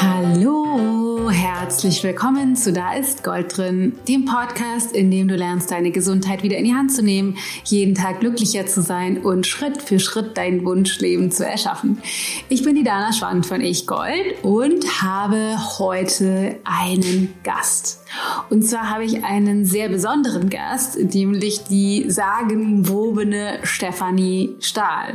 Hallo, herzlich willkommen zu Da ist Gold drin, dem Podcast, in dem du lernst, deine Gesundheit wieder in die Hand zu nehmen, jeden Tag glücklicher zu sein und Schritt für Schritt dein Wunschleben zu erschaffen. Ich bin die Dana Schwand von Ich Gold und habe heute einen Gast. Und zwar habe ich einen sehr besonderen Gast, nämlich die sagenwobene Stefanie Stahl.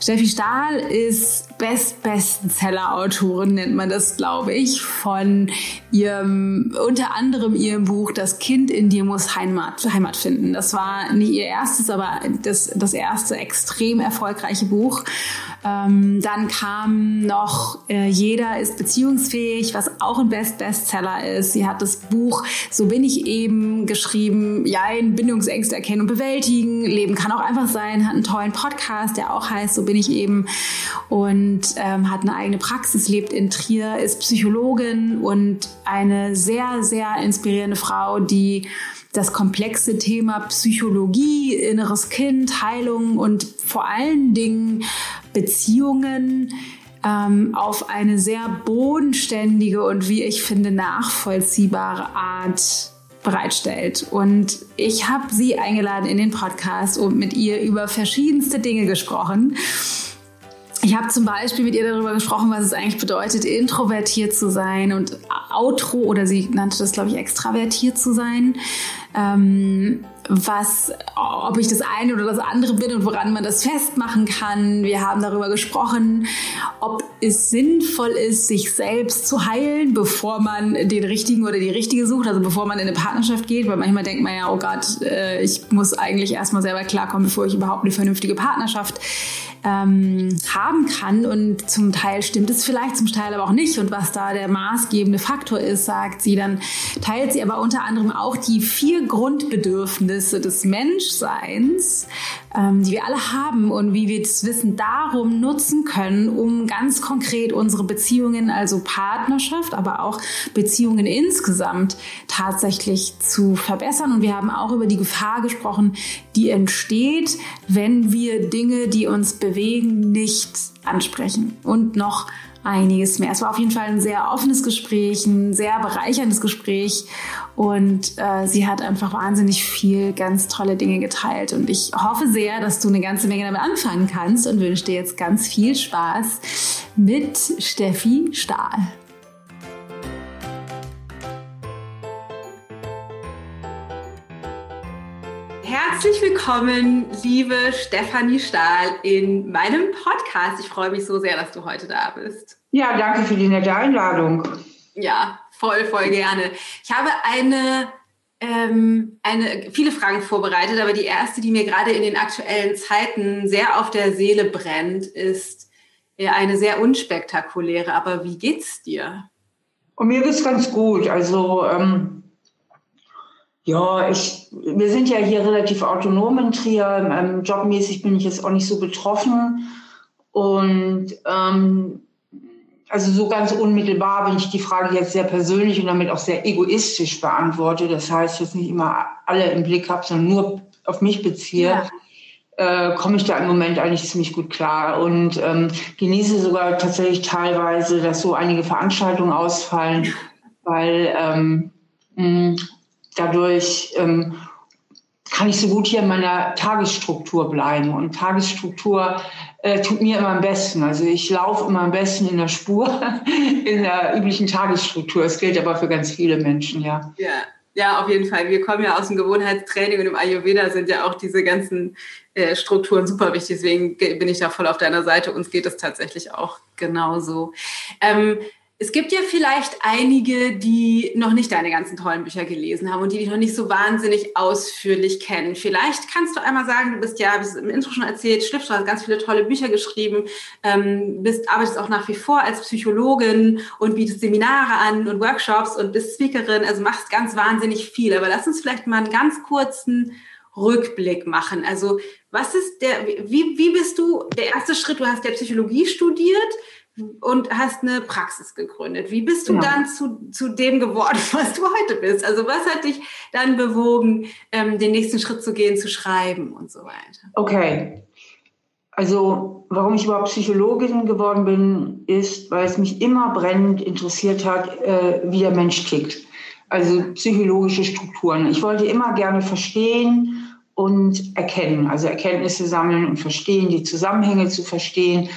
Steffi Stahl ist Best-Bestseller-Autorin, nennt man das, glaube ich, von ihrem, unter anderem ihrem Buch Das Kind in dir muss Heimat, Heimat finden. Das war nicht ihr erstes, aber das, das erste extrem erfolgreiche Buch. Ähm, dann kam noch äh, Jeder ist beziehungsfähig, was auch ein Best-Bestseller ist. Sie hat das Buch So bin ich eben geschrieben, ja, in Bindungsängste erkennen und bewältigen. Leben kann auch einfach sein, hat einen tollen Podcast, der auch heißt So bin ich eben und ähm, hat eine eigene Praxis, lebt in Trier, ist Psychologin und eine sehr, sehr inspirierende Frau, die das komplexe Thema Psychologie, inneres Kind, Heilung und vor allen Dingen Beziehungen ähm, auf eine sehr bodenständige und wie ich finde nachvollziehbare Art bereitstellt. Und ich habe sie eingeladen in den Podcast und mit ihr über verschiedenste Dinge gesprochen. Ich habe zum Beispiel mit ihr darüber gesprochen, was es eigentlich bedeutet, introvertiert zu sein und outro oder sie nannte das, glaube ich, extravertiert zu sein. Ähm, was, ob ich das eine oder das andere bin und woran man das festmachen kann. Wir haben darüber gesprochen, ob es sinnvoll ist, sich selbst zu heilen, bevor man den richtigen oder die richtige sucht, also bevor man in eine Partnerschaft geht, weil manchmal denkt man ja, oh Gott, äh, ich muss eigentlich erstmal selber klarkommen, bevor ich überhaupt eine vernünftige Partnerschaft ähm, haben kann. Und zum Teil stimmt es vielleicht, zum Teil aber auch nicht. Und was da der maßgebende Faktor ist, sagt sie, dann teilt sie aber unter anderem auch die vier Grundbedürfnisse des Menschseins, ähm, die wir alle haben und wie wir das Wissen darum nutzen können, um ganz konkret unsere Beziehungen, also Partnerschaft, aber auch Beziehungen insgesamt tatsächlich zu verbessern. Und wir haben auch über die Gefahr gesprochen, die entsteht, wenn wir Dinge, die uns bewegen, nicht ansprechen und noch einiges mehr. Es war auf jeden Fall ein sehr offenes Gespräch, ein sehr bereicherndes Gespräch und äh, sie hat einfach wahnsinnig viel ganz tolle Dinge geteilt und ich hoffe sehr, dass du eine ganze Menge damit anfangen kannst und wünsche dir jetzt ganz viel Spaß mit Steffi Stahl. Herzlich willkommen, liebe Stefanie Stahl, in meinem Podcast. Ich freue mich so sehr, dass du heute da bist. Ja, danke für die nette Einladung. Ja, voll, voll gerne. Ich habe eine, ähm, eine, viele Fragen vorbereitet, aber die erste, die mir gerade in den aktuellen Zeiten sehr auf der Seele brennt, ist eine sehr unspektakuläre. Aber wie geht's dir? Und mir geht's ganz gut. Also ähm ja, ich, wir sind ja hier relativ autonom in Trier. Ähm, jobmäßig bin ich jetzt auch nicht so betroffen. Und ähm, also so ganz unmittelbar, wenn ich die Frage jetzt sehr persönlich und damit auch sehr egoistisch beantworte, das heißt jetzt nicht immer alle im Blick habe, sondern nur auf mich beziehe, ja. äh, komme ich da im Moment eigentlich ziemlich gut klar und ähm, genieße sogar tatsächlich teilweise, dass so einige Veranstaltungen ausfallen, weil ähm, mh, dadurch ähm, kann ich so gut hier in meiner Tagesstruktur bleiben. Und Tagesstruktur äh, tut mir immer am besten. Also ich laufe immer am besten in der Spur, in der üblichen Tagesstruktur. Das gilt aber für ganz viele Menschen, ja. Ja. Ja, auf jeden Fall. Wir kommen ja aus dem Gewohnheitstraining und im Ayurveda sind ja auch diese ganzen äh, Strukturen super wichtig. Deswegen bin ich da voll auf deiner Seite. Uns geht es tatsächlich auch genauso. Ähm, es gibt ja vielleicht einige, die noch nicht deine ganzen tollen Bücher gelesen haben und die dich noch nicht so wahnsinnig ausführlich kennen. Vielleicht kannst du einmal sagen, du bist ja, wie es im Intro schon erzählt, Schliff, du hast ganz viele tolle Bücher geschrieben, ähm, bist, arbeitest auch nach wie vor als Psychologin und bietest Seminare an und Workshops und bist Speakerin, also machst ganz wahnsinnig viel. Aber lass uns vielleicht mal einen ganz kurzen Rückblick machen. Also was ist der, wie, wie bist du, der erste Schritt, du hast ja Psychologie studiert, und hast eine Praxis gegründet. Wie bist du ja. dann zu, zu dem geworden, was du heute bist? Also was hat dich dann bewogen, ähm, den nächsten Schritt zu gehen, zu schreiben und so weiter? Okay. Also warum ich überhaupt Psychologin geworden bin, ist, weil es mich immer brennend interessiert hat, äh, wie der Mensch tickt. Also psychologische Strukturen. Ich wollte immer gerne verstehen und erkennen, also Erkenntnisse sammeln und verstehen, die Zusammenhänge zu verstehen.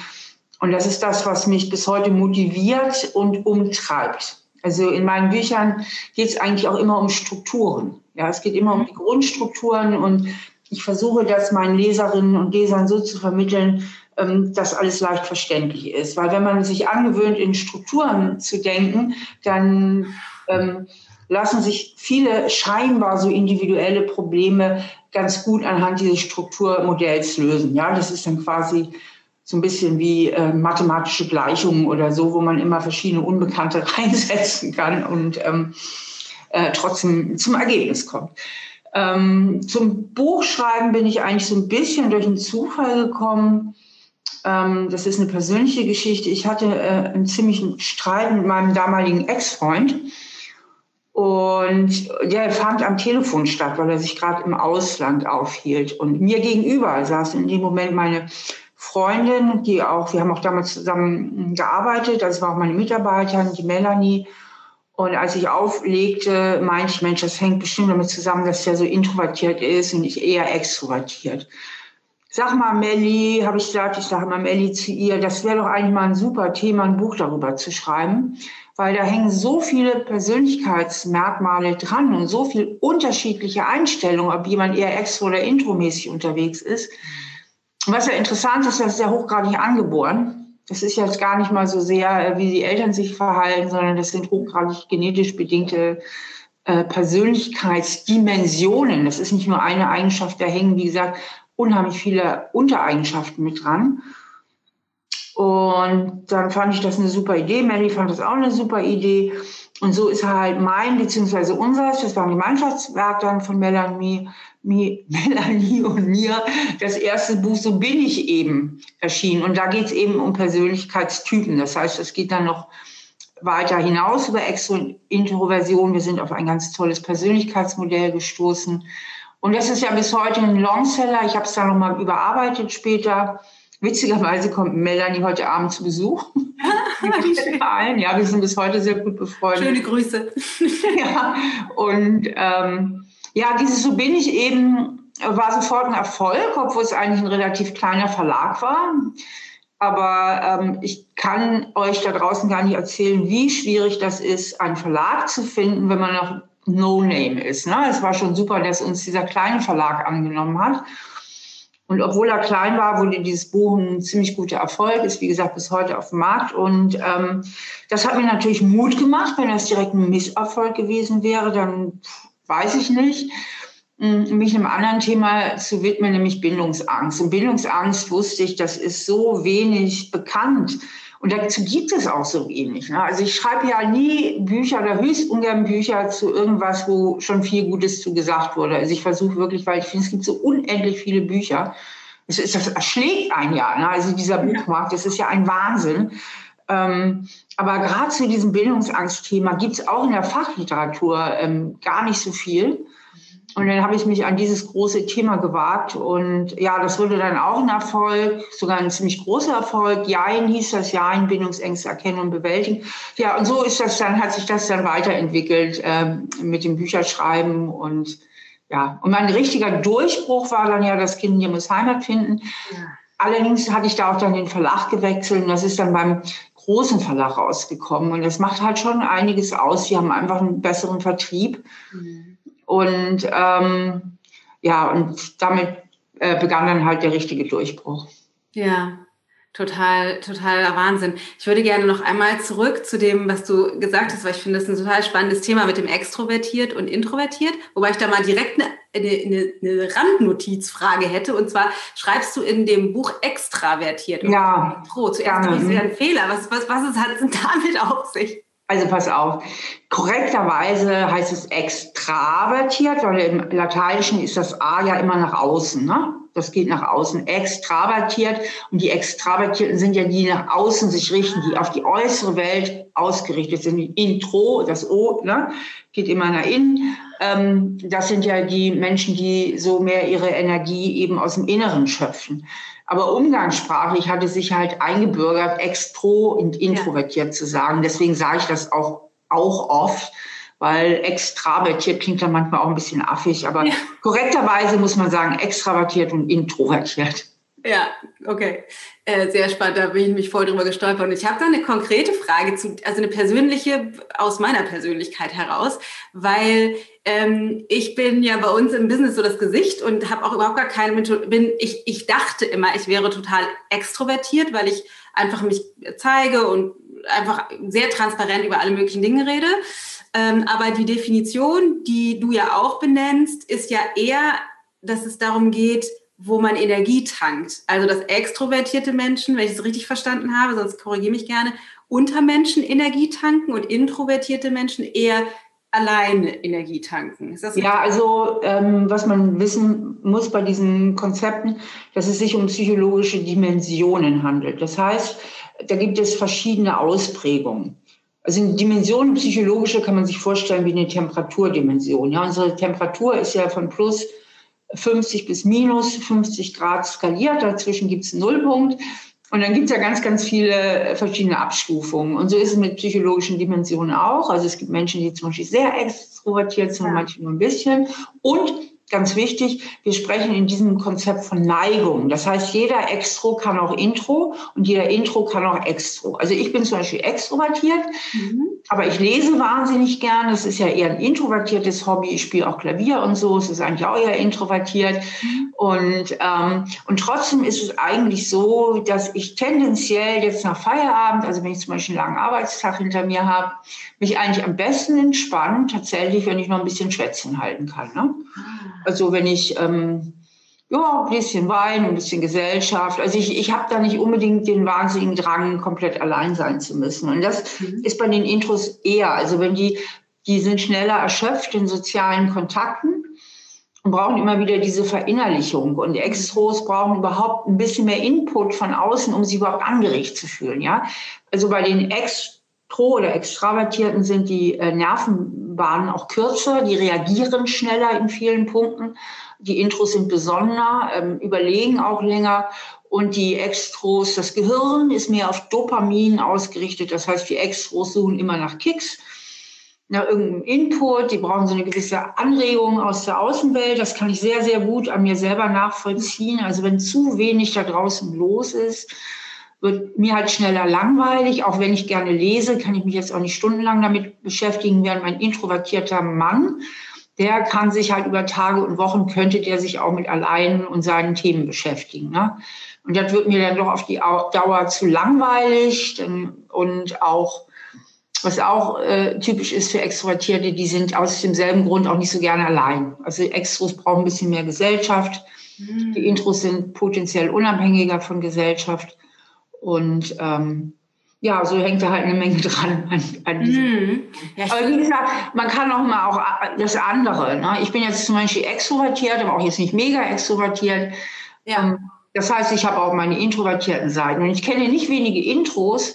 Und das ist das, was mich bis heute motiviert und umtreibt. Also in meinen Büchern geht es eigentlich auch immer um Strukturen. Ja, es geht immer um die Grundstrukturen und ich versuche das meinen Leserinnen und Lesern so zu vermitteln, ähm, dass alles leicht verständlich ist. Weil wenn man sich angewöhnt, in Strukturen zu denken, dann ähm, lassen sich viele scheinbar so individuelle Probleme ganz gut anhand dieses Strukturmodells lösen. Ja, das ist dann quasi so ein bisschen wie äh, mathematische Gleichungen oder so, wo man immer verschiedene Unbekannte reinsetzen kann und ähm, äh, trotzdem zum Ergebnis kommt. Ähm, zum Buchschreiben bin ich eigentlich so ein bisschen durch einen Zufall gekommen. Ähm, das ist eine persönliche Geschichte. Ich hatte äh, einen ziemlichen Streit mit meinem damaligen Ex-Freund. Und der fand am Telefon statt, weil er sich gerade im Ausland aufhielt. Und mir gegenüber saß in dem Moment meine Freundin, die auch, wir haben auch damals zusammen gearbeitet, das war auch meine Mitarbeiterin, die Melanie. Und als ich auflegte, meinte ich, Mensch, das hängt bestimmt damit zusammen, dass er so introvertiert ist und ich eher extrovertiert. Sag mal, Melli, habe ich gesagt, ich sage mal Melli zu ihr, das wäre doch eigentlich mal ein super Thema, ein Buch darüber zu schreiben, weil da hängen so viele Persönlichkeitsmerkmale dran und so viel unterschiedliche Einstellungen, ob jemand eher extro- oder intromäßig unterwegs ist. Was ja interessant ist, das ist ja hochgradig angeboren. Das ist jetzt gar nicht mal so sehr, äh, wie die Eltern sich verhalten, sondern das sind hochgradig genetisch bedingte äh, Persönlichkeitsdimensionen. Das ist nicht nur eine Eigenschaft, da hängen, wie gesagt, unheimlich viele Untereigenschaften mit dran. Und dann fand ich das eine super Idee. Melly fand das auch eine super Idee. Und so ist halt mein beziehungsweise unseres, das war ein Gemeinschaftswerk dann von Melanie, Melanie und mir das erste Buch So bin ich eben erschienen. Und da geht es eben um Persönlichkeitstypen. Das heißt, es geht dann noch weiter hinaus über Extro- Introversion. Wir sind auf ein ganz tolles Persönlichkeitsmodell gestoßen. Und das ist ja bis heute ein Longseller. Ich habe es dann nochmal überarbeitet später. Witzigerweise kommt Melanie heute Abend zu Besuch. ja, wir sind bis heute sehr gut befreundet. Schöne Grüße. ja, und ähm, ja, dieses So bin ich eben war sofort ein Erfolg, obwohl es eigentlich ein relativ kleiner Verlag war. Aber ähm, ich kann euch da draußen gar nicht erzählen, wie schwierig das ist, einen Verlag zu finden, wenn man noch No-Name ist. Ne? Es war schon super, dass uns dieser kleine Verlag angenommen hat. Und obwohl er klein war, wurde dieses Buch ein ziemlich guter Erfolg, ist wie gesagt bis heute auf dem Markt. Und ähm, das hat mir natürlich Mut gemacht. Wenn das direkt ein Misserfolg gewesen wäre, dann weiß ich nicht, hm, mich einem anderen Thema zu widmen, nämlich Bindungsangst. Und Bindungsangst wusste ich, das ist so wenig bekannt. Und dazu gibt es auch so wenig. Ne? Also ich schreibe ja nie Bücher oder höchst ungern Bücher zu irgendwas, wo schon viel Gutes zu gesagt wurde. Also ich versuche wirklich, weil ich finde, es gibt so unendlich viele Bücher. Das, ist, das erschlägt ein Jahr. Ne? Also dieser Buchmarkt, das ist ja ein Wahnsinn. Ähm, aber gerade zu diesem Bildungsangstthema gibt es auch in der Fachliteratur ähm, gar nicht so viel. Und dann habe ich mich an dieses große Thema gewagt. Und ja, das wurde dann auch ein Erfolg, sogar ein ziemlich großer Erfolg. Jain hieß das Jain, Bindungsängste erkennen und bewältigen. Ja, und so ist das dann, hat sich das dann weiterentwickelt ähm, mit dem Bücherschreiben und ja, und mein richtiger Durchbruch war dann ja das Kind hier muss Heimat finden. Ja. Allerdings hatte ich da auch dann den Verlag gewechselt und das ist dann beim großen Verlag rausgekommen. Und das macht halt schon einiges aus. Wir haben einfach einen besseren Vertrieb. Mhm. Und ähm, ja, und damit äh, begann dann halt der richtige Durchbruch. Ja, total, total Wahnsinn. Ich würde gerne noch einmal zurück zu dem, was du gesagt hast, weil ich finde, das ist ein total spannendes Thema mit dem extrovertiert und introvertiert, wobei ich da mal direkt eine, eine, eine Randnotizfrage hätte. Und zwar schreibst du in dem Buch extravertiert. Ja. Intro. Zuerst ja. ist ja ein Fehler. Was, was, was ist, hat es damit auf sich? Also pass auf, korrekterweise heißt es extravertiert, weil im Lateinischen ist das A ja immer nach außen. Ne? Das geht nach außen. Extravertiert. Und die Extravertierten sind ja die, die nach außen sich richten, die auf die äußere Welt ausgerichtet sind. Intro, das O, ne, geht immer nach innen. Ähm, das sind ja die Menschen, die so mehr ihre Energie eben aus dem Inneren schöpfen. Aber umgangssprachlich hat es sich halt eingebürgert, extro und introvertiert ja. zu sagen. Deswegen sage ich das auch, auch oft, weil extravertiert klingt dann manchmal auch ein bisschen affig, aber ja. korrekterweise muss man sagen, extravertiert und introvertiert. Ja, okay. Äh, sehr spannend, da bin ich mich voll drüber gestolpert. Und ich habe da eine konkrete Frage zu, also eine persönliche aus meiner Persönlichkeit heraus, weil ähm, ich bin ja bei uns im Business so das Gesicht und habe auch überhaupt gar keine. Bin ich, ich dachte immer, ich wäre total extrovertiert, weil ich einfach mich zeige und einfach sehr transparent über alle möglichen Dinge rede. Ähm, aber die Definition, die du ja auch benennst, ist ja eher, dass es darum geht, wo man Energie tankt. Also dass extrovertierte Menschen, wenn ich es richtig verstanden habe, sonst korrigiere mich gerne, unter Menschen Energie tanken und introvertierte Menschen eher alleine Energie tanken. ja, also ähm, was man wissen muss bei diesen Konzepten, dass es sich um psychologische Dimensionen handelt. Das heißt, da gibt es verschiedene Ausprägungen. Also eine Dimension psychologische kann man sich vorstellen wie eine Temperaturdimension. Ja, unsere Temperatur ist ja von plus 50 bis minus 50 Grad skaliert. Dazwischen gibt es einen Nullpunkt. Und dann gibt es ja ganz, ganz viele verschiedene Abstufungen. Und so ist es mit psychologischen Dimensionen auch. Also es gibt Menschen, die zum Beispiel sehr extrovertiert sind, ja. manche nur ein bisschen. Und ganz wichtig, wir sprechen in diesem Konzept von Neigung. Das heißt, jeder Extro kann auch Intro und jeder Intro kann auch Extro. Also ich bin zum Beispiel extrovertiert, mhm. aber ich lese wahnsinnig gern. Das ist ja eher ein introvertiertes Hobby. Ich spiele auch Klavier und so. Es ist eigentlich auch eher introvertiert. Mhm. Und, ähm, und trotzdem ist es eigentlich so, dass ich tendenziell jetzt nach Feierabend, also wenn ich zum Beispiel einen langen Arbeitstag hinter mir habe, mich eigentlich am besten entspannen, tatsächlich, wenn ich noch ein bisschen Schwätzchen halten kann. Ne? Ah. Also wenn ich ähm, ja, ein bisschen Wein, ein bisschen Gesellschaft. Also ich, ich habe da nicht unbedingt den wahnsinnigen Drang, komplett allein sein zu müssen. Und das mhm. ist bei den Intros eher. Also wenn die, die sind schneller erschöpft in sozialen Kontakten und brauchen immer wieder diese Verinnerlichung. Und Extros brauchen überhaupt ein bisschen mehr Input von außen, um sich überhaupt angeregt zu fühlen. Ja, also bei den Extros oder Extravertierten sind die äh, Nervenbahnen auch kürzer, die reagieren schneller in vielen Punkten. Die Intros sind besonderer, ähm, überlegen auch länger. Und die Extros, das Gehirn ist mehr auf Dopamin ausgerichtet. Das heißt, die Extros suchen immer nach Kicks, nach irgendeinem Input. Die brauchen so eine gewisse Anregung aus der Außenwelt. Das kann ich sehr, sehr gut an mir selber nachvollziehen. Also wenn zu wenig da draußen los ist, wird mir halt schneller langweilig. Auch wenn ich gerne lese, kann ich mich jetzt auch nicht stundenlang damit beschäftigen, während mein introvertierter Mann, der kann sich halt über Tage und Wochen, könnte der sich auch mit allein und seinen Themen beschäftigen. Ne? Und das wird mir dann doch auf die Dauer zu langweilig und auch was auch äh, typisch ist für Extrovertierte, die sind aus demselben Grund auch nicht so gerne allein. Also Extros brauchen ein bisschen mehr Gesellschaft. Mhm. Die Intros sind potenziell unabhängiger von Gesellschaft. Und ähm, ja, so hängt da halt eine Menge dran an, an. Mm, ja, aber wie gesagt, man kann auch mal auch das andere. Ne? Ich bin jetzt zum Beispiel extrovertiert, aber auch jetzt nicht mega extrovertiert. Ja. Ähm, das heißt, ich habe auch meine introvertierten Seiten. Und ich kenne nicht wenige Intros,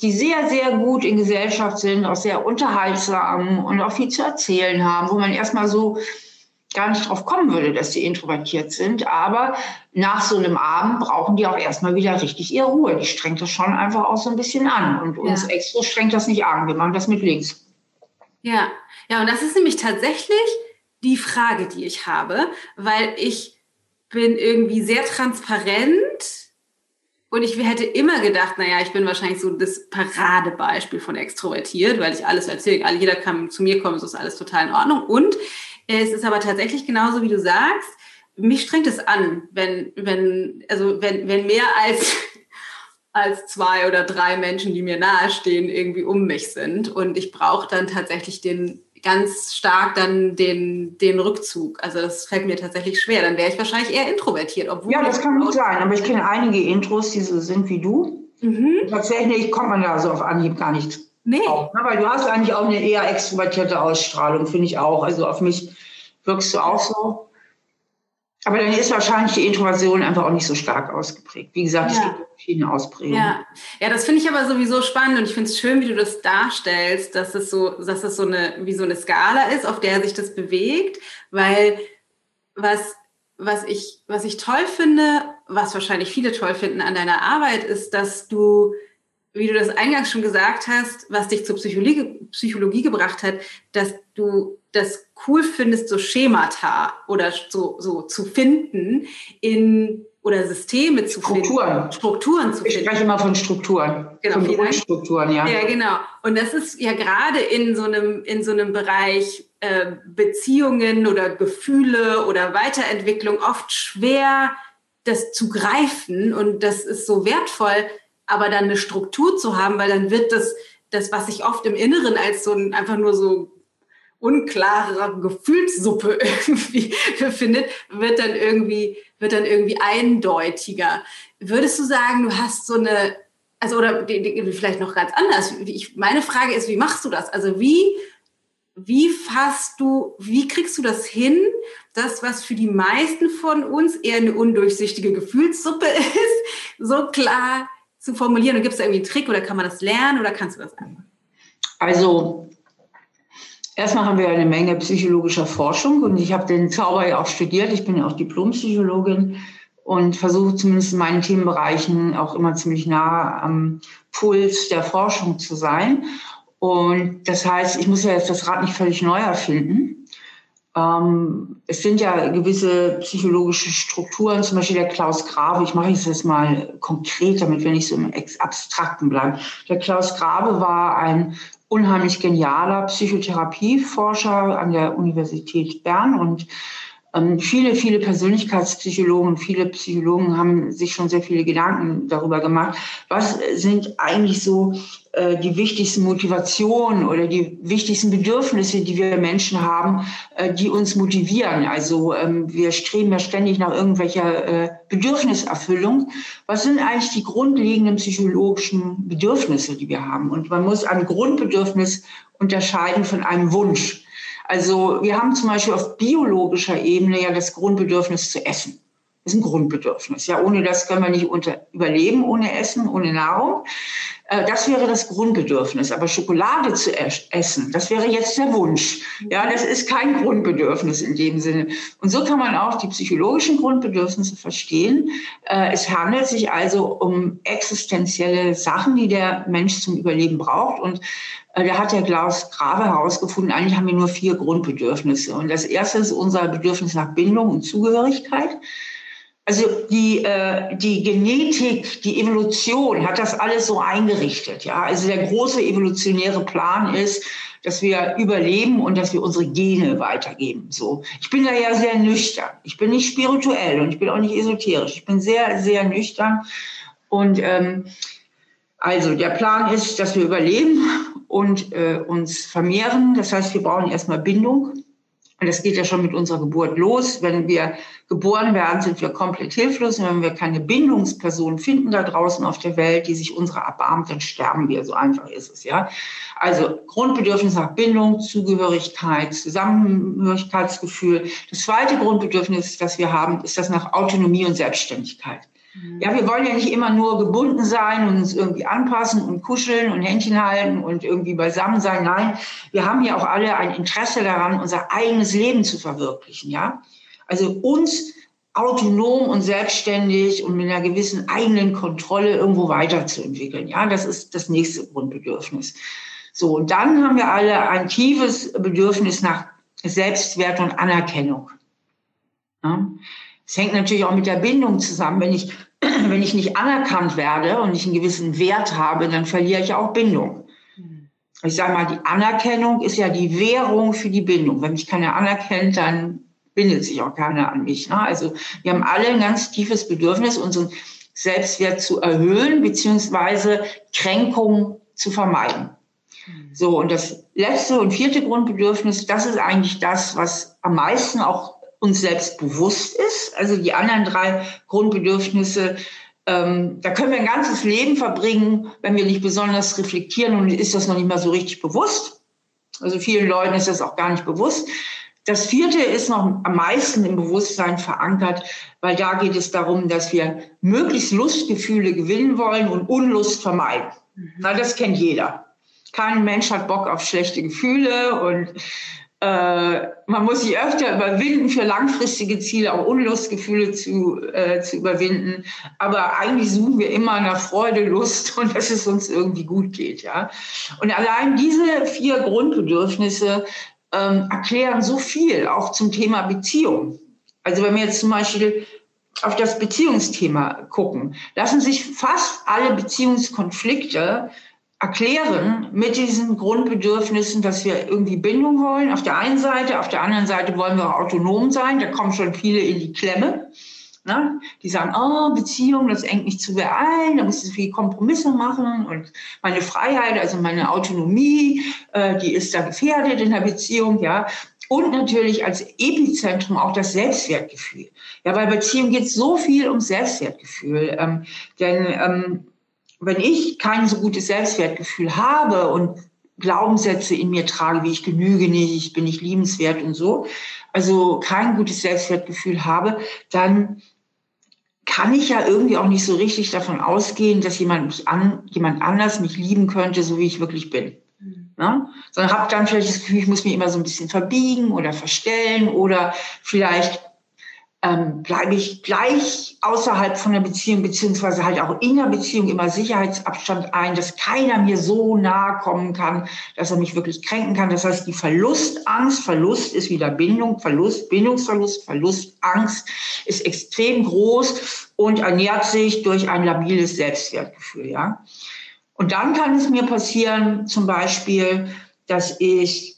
die sehr, sehr gut in Gesellschaft sind, auch sehr unterhaltsam und auch viel zu erzählen haben, wo man erstmal so gar nicht drauf kommen würde, dass die introvertiert sind. Aber nach so einem Abend brauchen die auch erstmal wieder richtig ihre Ruhe. Die strengt das schon einfach auch so ein bisschen an. Und uns ja. extra strengt das nicht an. Wir machen das mit links. Ja, ja, und das ist nämlich tatsächlich die Frage, die ich habe, weil ich bin irgendwie sehr transparent und ich hätte immer gedacht, naja, ich bin wahrscheinlich so das Paradebeispiel von extrovertiert, weil ich alles erzähle. Jeder kann zu mir kommen, so ist alles total in Ordnung. Und es ist aber tatsächlich genauso, wie du sagst. Mich strengt es an, wenn, wenn, also wenn, wenn mehr als, als zwei oder drei Menschen, die mir nahestehen, irgendwie um mich sind. Und ich brauche dann tatsächlich den ganz stark dann den, den Rückzug. Also das fällt mir tatsächlich schwer. Dann wäre ich wahrscheinlich eher introvertiert. Obwohl ja, das kann gut sein. Aber ich kenne einige Intros, die so sind wie du. Mhm. Tatsächlich kommt man da so auf Anhieb gar nicht Nee. Auch, ne? Weil du hast eigentlich auch eine eher extrovertierte Ausstrahlung, finde ich auch. Also auf mich wirkst du auch so. Aber dann ist wahrscheinlich die Introversion einfach auch nicht so stark ausgeprägt. Wie gesagt, ja. es gibt verschiedene Ausprägungen. Ja, ja das finde ich aber sowieso spannend und ich finde es schön, wie du das darstellst, dass es so, dass es so eine, wie so eine Skala ist, auf der sich das bewegt, weil was, was ich, was ich toll finde, was wahrscheinlich viele toll finden an deiner Arbeit, ist, dass du wie du das eingangs schon gesagt hast, was dich zur Psychologie, Psychologie gebracht hat, dass du das cool findest, so Schemata oder so, so zu finden in oder Systeme zu Strukturen. finden. Strukturen zu finden. Ich spreche immer von Strukturen. Genau, von Grundstrukturen, ja. Ja, genau. Und das ist ja gerade in so einem, in so einem Bereich äh, Beziehungen oder Gefühle oder Weiterentwicklung oft schwer, das zu greifen. Und das ist so wertvoll, aber dann eine Struktur zu haben, weil dann wird das, das, was sich oft im Inneren als so ein, einfach nur so unklare Gefühlssuppe irgendwie findet, wird dann irgendwie, wird dann irgendwie eindeutiger. Würdest du sagen, du hast so eine, also oder vielleicht noch ganz anders. Ich, meine Frage ist, wie machst du das? Also wie, wie fasst du, wie kriegst du das hin, das, was für die meisten von uns eher eine undurchsichtige Gefühlssuppe ist, so klar zu formulieren? Und gibt es da irgendwie einen Trick oder kann man das lernen oder kannst du das einfach? Also, erstmal haben wir eine Menge psychologischer Forschung und ich habe den Zauber ja auch studiert. Ich bin ja auch Diplompsychologin und versuche zumindest in meinen Themenbereichen auch immer ziemlich nah am Puls der Forschung zu sein. Und das heißt, ich muss ja jetzt das Rad nicht völlig neu erfinden. Ähm, es sind ja gewisse psychologische Strukturen, zum Beispiel der Klaus Grabe, ich mache es jetzt mal konkret, damit wir nicht so im Abstrakten bleiben. Der Klaus Grabe war ein unheimlich genialer Psychotherapieforscher an der Universität Bern und ähm, viele, viele Persönlichkeitspsychologen, viele Psychologen haben sich schon sehr viele Gedanken darüber gemacht, was sind eigentlich so äh, die wichtigsten Motivationen oder die wichtigsten Bedürfnisse, die wir Menschen haben, äh, die uns motivieren. Also ähm, wir streben ja ständig nach irgendwelcher äh, Bedürfniserfüllung. Was sind eigentlich die grundlegenden psychologischen Bedürfnisse, die wir haben? Und man muss ein Grundbedürfnis unterscheiden von einem Wunsch. Also wir haben zum Beispiel auf biologischer Ebene ja das Grundbedürfnis zu essen. Ist ein Grundbedürfnis. Ja, ohne das können wir nicht unter, überleben, ohne Essen, ohne Nahrung. Äh, das wäre das Grundbedürfnis. Aber Schokolade zu essen, das wäre jetzt der Wunsch. Ja, das ist kein Grundbedürfnis in dem Sinne. Und so kann man auch die psychologischen Grundbedürfnisse verstehen. Äh, es handelt sich also um existenzielle Sachen, die der Mensch zum Überleben braucht. Und äh, da hat der Klaus Grave herausgefunden, eigentlich haben wir nur vier Grundbedürfnisse. Und das erste ist unser Bedürfnis nach Bindung und Zugehörigkeit. Also die, äh, die Genetik, die Evolution hat das alles so eingerichtet. Ja, also der große evolutionäre Plan ist, dass wir überleben und dass wir unsere Gene weitergeben. So, ich bin da ja sehr nüchtern. Ich bin nicht spirituell und ich bin auch nicht esoterisch. Ich bin sehr, sehr nüchtern und ähm, also der Plan ist, dass wir überleben und äh, uns vermehren. Das heißt, wir brauchen erstmal Bindung. Und das geht ja schon mit unserer Geburt los. Wenn wir geboren werden, sind wir komplett hilflos. Und wenn wir keine Bindungsperson finden da draußen auf der Welt, die sich unserer erbarmt, dann sterben wir. So einfach ist es, ja. Also Grundbedürfnis nach Bindung, Zugehörigkeit, Zusammenhörigkeitsgefühl. Das zweite Grundbedürfnis, das wir haben, ist das nach Autonomie und Selbstständigkeit. Ja, wir wollen ja nicht immer nur gebunden sein und uns irgendwie anpassen und kuscheln und Händchen halten und irgendwie beisammen sein. Nein, wir haben ja auch alle ein Interesse daran, unser eigenes Leben zu verwirklichen. Ja, also uns autonom und selbstständig und mit einer gewissen eigenen Kontrolle irgendwo weiterzuentwickeln. Ja, das ist das nächste Grundbedürfnis. So, und dann haben wir alle ein tiefes Bedürfnis nach Selbstwert und Anerkennung. Ja? Es hängt natürlich auch mit der Bindung zusammen. Wenn ich, wenn ich nicht anerkannt werde und ich einen gewissen Wert habe, dann verliere ich auch Bindung. Mhm. Ich sage mal, die Anerkennung ist ja die Währung für die Bindung. Wenn mich keiner anerkennt, dann bindet sich auch keiner an mich. Ne? Also wir haben alle ein ganz tiefes Bedürfnis, unseren Selbstwert zu erhöhen, beziehungsweise Kränkungen zu vermeiden. Mhm. So, und das letzte und vierte Grundbedürfnis, das ist eigentlich das, was am meisten auch uns selbst bewusst ist. Also die anderen drei Grundbedürfnisse, ähm, da können wir ein ganzes Leben verbringen, wenn wir nicht besonders reflektieren und ist das noch nicht mal so richtig bewusst. Also vielen Leuten ist das auch gar nicht bewusst. Das vierte ist noch am meisten im Bewusstsein verankert, weil da geht es darum, dass wir möglichst Lustgefühle gewinnen wollen und Unlust vermeiden. Mhm. Na, das kennt jeder. Kein Mensch hat Bock auf schlechte Gefühle und man muss sich öfter überwinden, für langfristige Ziele auch Unlustgefühle zu, äh, zu überwinden. Aber eigentlich suchen wir immer nach Freude, Lust und dass es uns irgendwie gut geht. Ja? Und allein diese vier Grundbedürfnisse ähm, erklären so viel, auch zum Thema Beziehung. Also wenn wir jetzt zum Beispiel auf das Beziehungsthema gucken, lassen sich fast alle Beziehungskonflikte erklären mit diesen Grundbedürfnissen, dass wir irgendwie Bindung wollen. Auf der einen Seite, auf der anderen Seite wollen wir auch autonom sein. Da kommen schon viele in die Klemme. Ne? Die sagen, oh, Beziehung, das engt mich zu sehr ein, da muss ich viel Kompromisse machen und meine Freiheit, also meine Autonomie, äh, die ist da gefährdet in der Beziehung, ja. Und natürlich als Epizentrum auch das Selbstwertgefühl. Ja, bei Beziehung geht es so viel um Selbstwertgefühl. Ähm, denn ähm, wenn ich kein so gutes Selbstwertgefühl habe und Glaubenssätze in mir trage, wie ich genüge nicht, ich bin nicht liebenswert und so, also kein gutes Selbstwertgefühl habe, dann kann ich ja irgendwie auch nicht so richtig davon ausgehen, dass jemand mich an, jemand anders mich lieben könnte, so wie ich wirklich bin. Mhm. Ne? Sondern habe dann vielleicht das Gefühl, ich muss mich immer so ein bisschen verbiegen oder verstellen oder vielleicht ähm, bleibe ich gleich außerhalb von der Beziehung, beziehungsweise halt auch in der Beziehung immer Sicherheitsabstand ein, dass keiner mir so nahe kommen kann, dass er mich wirklich kränken kann. Das heißt, die Verlustangst, Verlust ist wieder Bindung, Verlust, Bindungsverlust, Verlustangst ist extrem groß und ernährt sich durch ein labiles Selbstwertgefühl, ja. Und dann kann es mir passieren, zum Beispiel, dass ich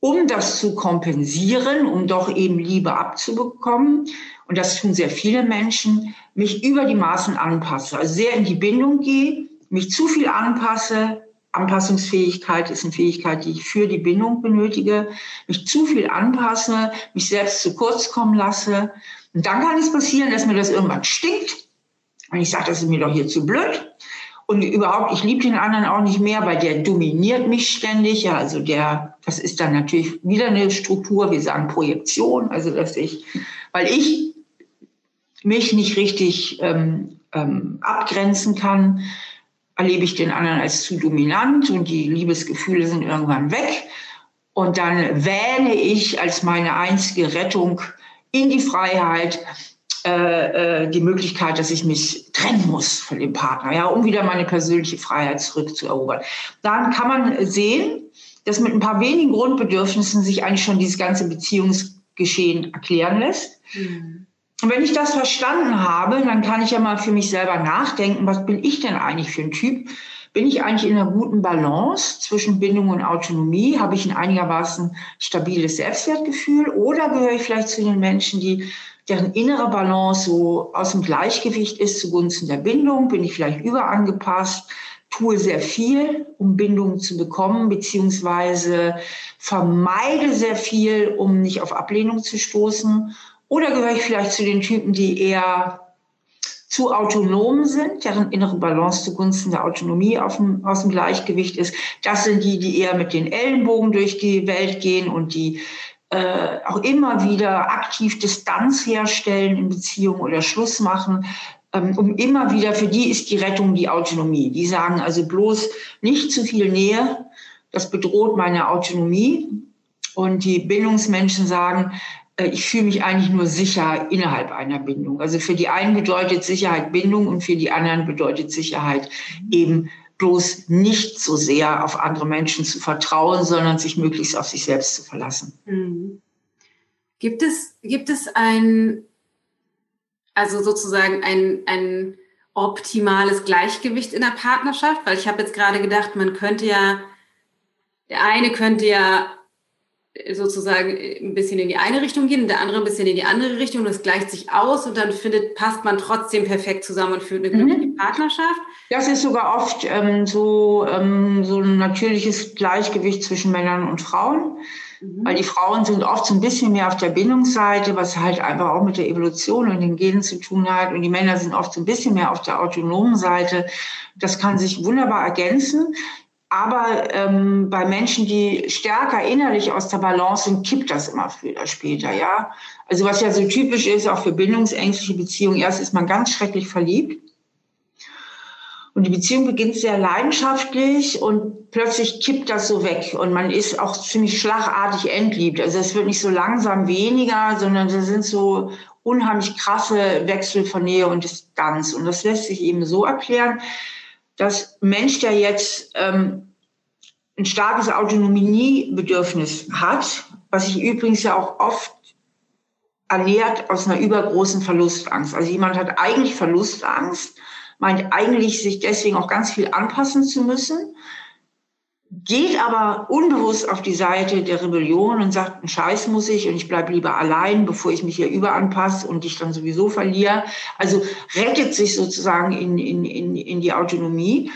um das zu kompensieren, um doch eben Liebe abzubekommen, und das tun sehr viele Menschen, mich über die Maßen anpasse, also sehr in die Bindung gehe, mich zu viel anpasse. Anpassungsfähigkeit ist eine Fähigkeit, die ich für die Bindung benötige, mich zu viel anpasse, mich selbst zu kurz kommen lasse. Und dann kann es passieren, dass mir das irgendwann stinkt. Und ich sage, das ist mir doch hier zu blöd. Und überhaupt, ich liebe den anderen auch nicht mehr, weil der dominiert mich ständig. Ja, also der, das ist dann natürlich wieder eine Struktur, wir sagen Projektion, also dass ich, weil ich mich nicht richtig ähm, ähm, abgrenzen kann, erlebe ich den anderen als zu dominant und die Liebesgefühle sind irgendwann weg. Und dann wähne ich als meine einzige Rettung in die Freiheit äh, äh, die Möglichkeit, dass ich mich trennen muss von dem Partner, ja, um wieder meine persönliche Freiheit zurückzuerobern. Dann kann man sehen, dass mit ein paar wenigen Grundbedürfnissen sich eigentlich schon dieses ganze Beziehungsgeschehen erklären lässt. Mhm. Und wenn ich das verstanden habe, dann kann ich ja mal für mich selber nachdenken, was bin ich denn eigentlich für ein Typ? Bin ich eigentlich in einer guten Balance zwischen Bindung und Autonomie? Habe ich ein einigermaßen stabiles Selbstwertgefühl? Oder gehöre ich vielleicht zu den Menschen, die deren innere Balance so aus dem Gleichgewicht ist zugunsten der Bindung, bin ich vielleicht überangepasst, tue sehr viel, um Bindung zu bekommen, beziehungsweise vermeide sehr viel, um nicht auf Ablehnung zu stoßen. Oder gehöre ich vielleicht zu den Typen, die eher zu autonom sind, deren innere Balance zugunsten der Autonomie dem, aus dem Gleichgewicht ist. Das sind die, die eher mit den Ellenbogen durch die Welt gehen und die äh, auch immer wieder aktiv Distanz herstellen in Beziehungen oder Schluss machen, ähm, um immer wieder, für die ist die Rettung die Autonomie. Die sagen also bloß nicht zu viel Nähe, das bedroht meine Autonomie. Und die Bindungsmenschen sagen, äh, ich fühle mich eigentlich nur sicher innerhalb einer Bindung. Also für die einen bedeutet Sicherheit Bindung und für die anderen bedeutet Sicherheit eben bloß nicht so sehr auf andere Menschen zu vertrauen, sondern sich möglichst auf sich selbst zu verlassen. Mhm. Gibt es, gibt es ein, also sozusagen ein, ein optimales Gleichgewicht in der Partnerschaft? Weil ich habe jetzt gerade gedacht, man könnte ja, der eine könnte ja sozusagen ein bisschen in die eine Richtung gehen und der andere ein bisschen in die andere Richtung. Das gleicht sich aus und dann findet, passt man trotzdem perfekt zusammen und führt eine glückliche mhm. Partnerschaft. Das ist sogar oft ähm, so, ähm, so ein natürliches Gleichgewicht zwischen Männern und Frauen. Mhm. Weil die Frauen sind oft so ein bisschen mehr auf der Bindungsseite, was halt einfach auch mit der Evolution und den Genen zu tun hat. Und die Männer sind oft so ein bisschen mehr auf der autonomen Seite. Das kann sich wunderbar ergänzen. Aber ähm, bei Menschen, die stärker innerlich aus der Balance sind, kippt das immer früher oder später, ja. Also was ja so typisch ist, auch für bindungsängstliche Beziehungen, erst ist man ganz schrecklich verliebt. Und die Beziehung beginnt sehr leidenschaftlich und plötzlich kippt das so weg und man ist auch ziemlich schlagartig entliebt. Also es wird nicht so langsam weniger, sondern es sind so unheimlich krasse Wechsel von Nähe und Distanz. Und das lässt sich eben so erklären, dass Mensch, der jetzt ähm, ein starkes Autonomiebedürfnis hat, was sich übrigens ja auch oft ernährt aus einer übergroßen Verlustangst. Also jemand hat eigentlich Verlustangst, meint eigentlich, sich deswegen auch ganz viel anpassen zu müssen, geht aber unbewusst auf die Seite der Rebellion und sagt, ein Scheiß muss ich und ich bleibe lieber allein, bevor ich mich hier überanpasse und dich dann sowieso verliere. Also rettet sich sozusagen in, in, in, in die Autonomie.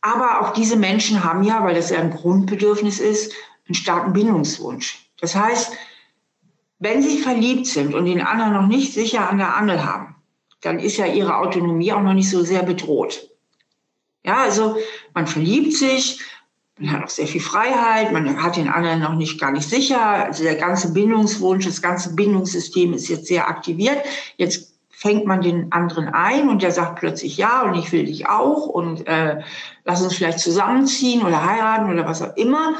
Aber auch diese Menschen haben ja, weil das ja ein Grundbedürfnis ist, einen starken Bindungswunsch. Das heißt, wenn sie verliebt sind und den anderen noch nicht sicher an der Angel haben, dann ist ja ihre Autonomie auch noch nicht so sehr bedroht. Ja, also man verliebt sich, man hat auch sehr viel Freiheit, man hat den anderen noch nicht gar nicht sicher. Also der ganze Bindungswunsch, das ganze Bindungssystem ist jetzt sehr aktiviert. Jetzt fängt man den anderen ein und der sagt plötzlich ja und ich will dich auch und äh, lass uns vielleicht zusammenziehen oder heiraten oder was auch immer.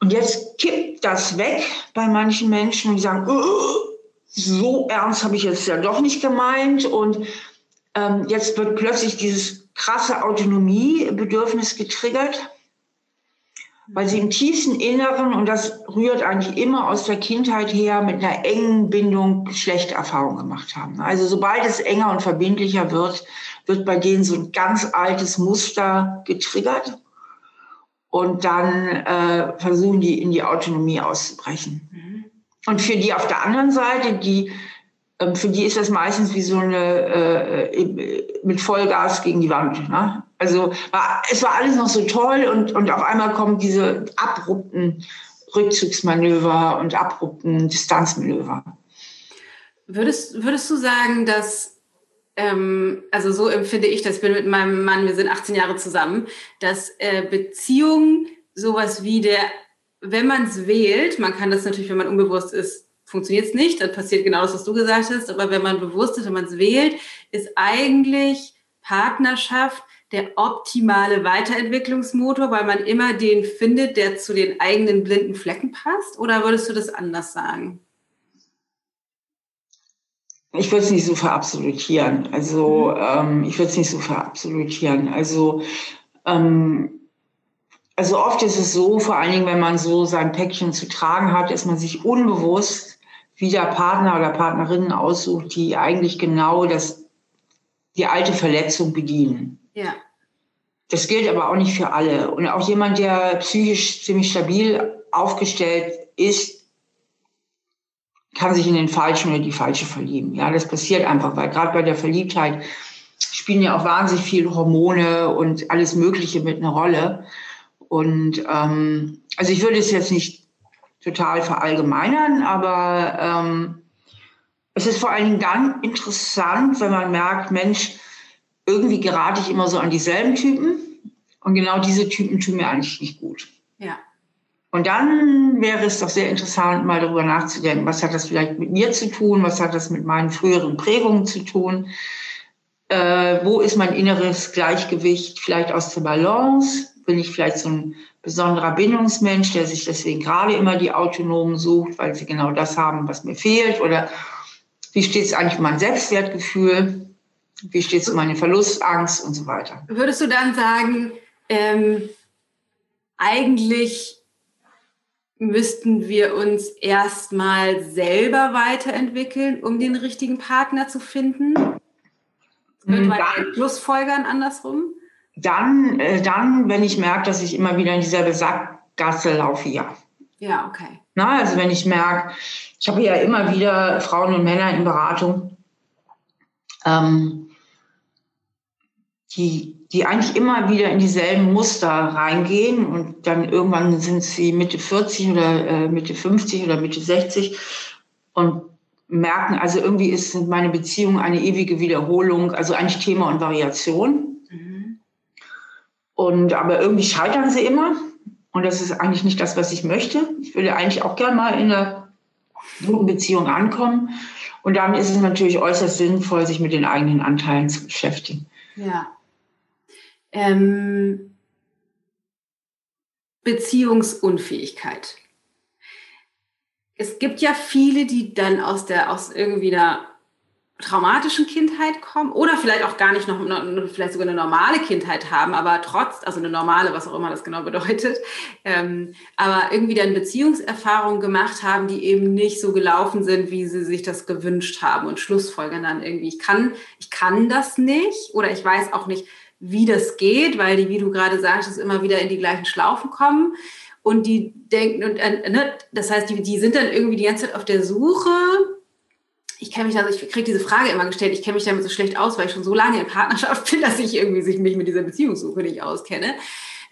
Und jetzt kippt das weg bei manchen Menschen und die sagen, oh, so ernst habe ich jetzt ja doch nicht gemeint und ähm, jetzt wird plötzlich dieses krasse Autonomiebedürfnis getriggert weil sie im tiefsten Inneren, und das rührt eigentlich immer aus der Kindheit her, mit einer engen Bindung schlechte Erfahrungen gemacht haben. Also sobald es enger und verbindlicher wird, wird bei denen so ein ganz altes Muster getriggert. Und dann äh, versuchen die in die Autonomie auszubrechen. Mhm. Und für die auf der anderen Seite, die ähm, für die ist das meistens wie so eine äh, äh, mit Vollgas gegen die Wand. Ne? Also war, es war alles noch so toll und, und auf einmal kommen diese abrupten Rückzugsmanöver und abrupten Distanzmanöver. Würdest, würdest du sagen, dass, ähm, also so empfinde ich das, bin mit meinem Mann, wir sind 18 Jahre zusammen, dass äh, Beziehungen sowas wie der, wenn man es wählt, man kann das natürlich, wenn man unbewusst ist, funktioniert es nicht, dann passiert genau das, was du gesagt hast. Aber wenn man bewusst ist, wenn man es wählt, ist eigentlich Partnerschaft der optimale Weiterentwicklungsmotor, weil man immer den findet, der zu den eigenen blinden Flecken passt? Oder würdest du das anders sagen? Ich würde es nicht so verabsolutieren. Also mhm. ähm, ich würde es nicht so verabsolutieren. Also ähm, also oft ist es so, vor allen Dingen, wenn man so sein Päckchen zu tragen hat, ist man sich unbewusst wieder Partner oder Partnerinnen aussucht, die eigentlich genau das, die alte Verletzung bedienen. Ja. Das gilt aber auch nicht für alle. Und auch jemand, der psychisch ziemlich stabil aufgestellt ist, kann sich in den Falschen oder die Falsche verlieben. Ja, das passiert einfach, weil gerade bei der Verliebtheit spielen ja auch wahnsinnig viele Hormone und alles Mögliche mit einer Rolle. Und ähm, also ich würde es jetzt nicht total verallgemeinern, aber ähm, es ist vor allen Dingen dann interessant, wenn man merkt, Mensch, irgendwie gerate ich immer so an dieselben Typen und genau diese Typen tun mir eigentlich nicht gut. Ja. Und dann wäre es doch sehr interessant, mal darüber nachzudenken, was hat das vielleicht mit mir zu tun, was hat das mit meinen früheren Prägungen zu tun, äh, wo ist mein inneres Gleichgewicht vielleicht aus der Balance, bin ich vielleicht so ein besonderer Bindungsmensch, der sich deswegen gerade immer die Autonomen sucht, weil sie genau das haben, was mir fehlt? Oder wie steht es eigentlich um mein Selbstwertgefühl? Wie steht es um meine Verlustangst und so weiter? Würdest du dann sagen, ähm, eigentlich müssten wir uns erstmal selber weiterentwickeln, um den richtigen Partner zu finden? Könnte man Schlussfolgern andersrum? Dann, äh, dann, wenn ich merke, dass ich immer wieder in dieselbe Sackgasse laufe, ja. Ja, okay. Na, also wenn ich merke, ich habe ja immer wieder Frauen und Männer in Beratung, ähm, die, die eigentlich immer wieder in dieselben Muster reingehen und dann irgendwann sind sie Mitte 40 oder äh, Mitte 50 oder Mitte 60 und merken, also irgendwie ist meine Beziehung eine ewige Wiederholung, also eigentlich Thema und Variation. Und aber irgendwie scheitern sie immer. Und das ist eigentlich nicht das, was ich möchte. Ich würde eigentlich auch gerne mal in einer guten Beziehung ankommen. Und dann ist es natürlich äußerst sinnvoll, sich mit den eigenen Anteilen zu beschäftigen. Ja. Ähm, Beziehungsunfähigkeit. Es gibt ja viele, die dann aus der aus irgendwie einer traumatischen Kindheit kommen oder vielleicht auch gar nicht noch, vielleicht sogar eine normale Kindheit haben, aber trotz, also eine normale, was auch immer das genau bedeutet, ähm, aber irgendwie dann Beziehungserfahrungen gemacht haben, die eben nicht so gelaufen sind, wie sie sich das gewünscht haben und Schlussfolgern dann irgendwie, ich kann, ich kann das nicht oder ich weiß auch nicht, wie das geht, weil die, wie du gerade sagst, immer wieder in die gleichen Schlaufen kommen und die denken, und, äh, ne, das heißt, die, die sind dann irgendwie die ganze Zeit auf der Suche ich kenne mich, also ich kriege diese Frage immer gestellt, ich kenne mich damit so schlecht aus, weil ich schon so lange in Partnerschaft bin, dass ich irgendwie sich mich mit dieser Beziehungssuche nicht auskenne.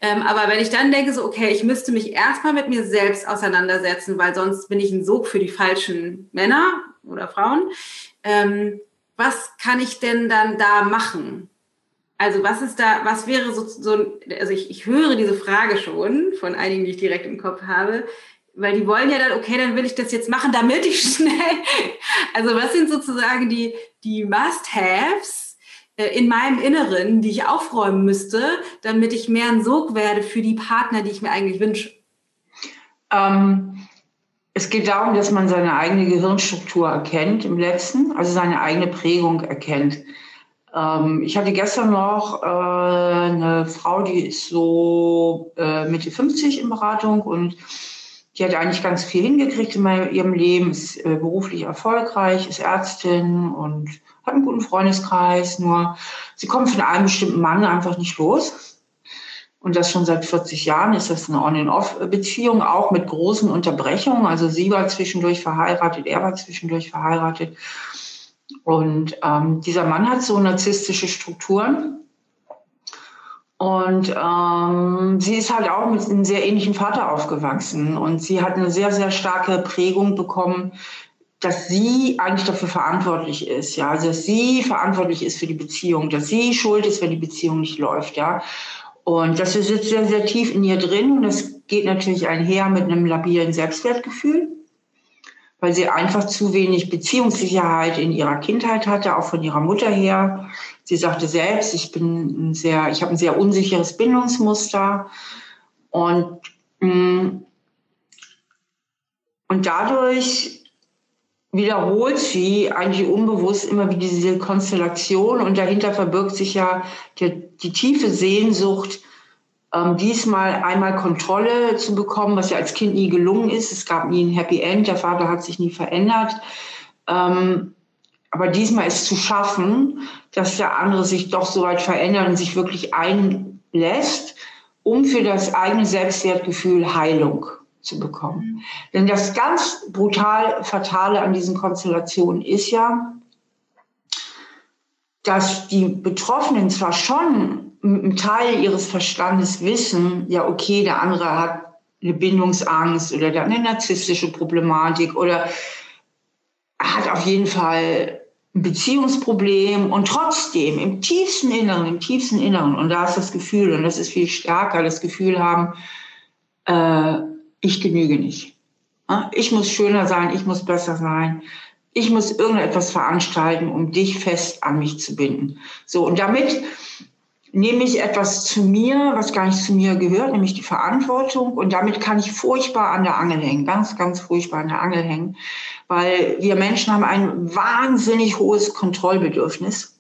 Ähm, aber wenn ich dann denke, so, okay, ich müsste mich erstmal mit mir selbst auseinandersetzen, weil sonst bin ich ein Sog für die falschen Männer oder Frauen. Ähm, was kann ich denn dann da machen? Also was ist da, was wäre so, so also ich, ich höre diese Frage schon von einigen, die ich direkt im Kopf habe. Weil die wollen ja dann, okay, dann will ich das jetzt machen, damit ich schnell. Also was sind sozusagen die, die Must-Haves äh, in meinem Inneren, die ich aufräumen müsste, damit ich mehr ein Sog werde für die Partner, die ich mir eigentlich wünsche? Ähm, es geht darum, dass man seine eigene Gehirnstruktur erkennt im letzten, also seine eigene Prägung erkennt. Ähm, ich hatte gestern noch äh, eine Frau, die ist so äh, Mitte 50 in Beratung und die hat eigentlich ganz viel hingekriegt in ihrem Leben, ist äh, beruflich erfolgreich, ist Ärztin und hat einen guten Freundeskreis. Nur sie kommt von einem bestimmten Mann einfach nicht los. Und das schon seit 40 Jahren ist das eine On-and-Off-Beziehung, auch mit großen Unterbrechungen. Also sie war zwischendurch verheiratet, er war zwischendurch verheiratet. Und ähm, dieser Mann hat so narzisstische Strukturen und ähm, sie ist halt auch mit einem sehr ähnlichen Vater aufgewachsen. Und sie hat eine sehr, sehr starke Prägung bekommen, dass sie eigentlich dafür verantwortlich ist. Ja, also dass sie verantwortlich ist für die Beziehung, dass sie schuld ist, wenn die Beziehung nicht läuft. Ja. Und das ist jetzt sehr, sehr tief in ihr drin. Und das geht natürlich einher mit einem labilen Selbstwertgefühl, weil sie einfach zu wenig Beziehungssicherheit in ihrer Kindheit hatte, auch von ihrer Mutter her. Sie sagte selbst, ich bin sehr, ich habe ein sehr unsicheres Bindungsmuster und mm, und dadurch wiederholt sie eigentlich unbewusst immer wieder diese Konstellation und dahinter verbirgt sich ja die, die tiefe Sehnsucht, ähm, diesmal einmal Kontrolle zu bekommen, was ja als Kind nie gelungen ist. Es gab nie ein Happy End, der Vater hat sich nie verändert. Ähm, aber diesmal ist zu schaffen, dass der andere sich doch so weit verändert und sich wirklich einlässt, um für das eigene Selbstwertgefühl Heilung zu bekommen. Denn das ganz brutal Fatale an diesen Konstellationen ist ja, dass die Betroffenen zwar schon einen Teil ihres Verstandes wissen, ja, okay, der andere hat eine Bindungsangst oder der hat eine narzisstische Problematik oder hat auf jeden Fall ein Beziehungsproblem und trotzdem im tiefsten Inneren, im tiefsten Inneren, und da ist das Gefühl, und das ist viel stärker, das Gefühl haben, äh, ich genüge nicht. Ich muss schöner sein, ich muss besser sein, ich muss irgendetwas veranstalten, um dich fest an mich zu binden. So, und damit nehme ich etwas zu mir, was gar nicht zu mir gehört, nämlich die Verantwortung. Und damit kann ich furchtbar an der Angel hängen, ganz, ganz furchtbar an der Angel hängen, weil wir Menschen haben ein wahnsinnig hohes Kontrollbedürfnis.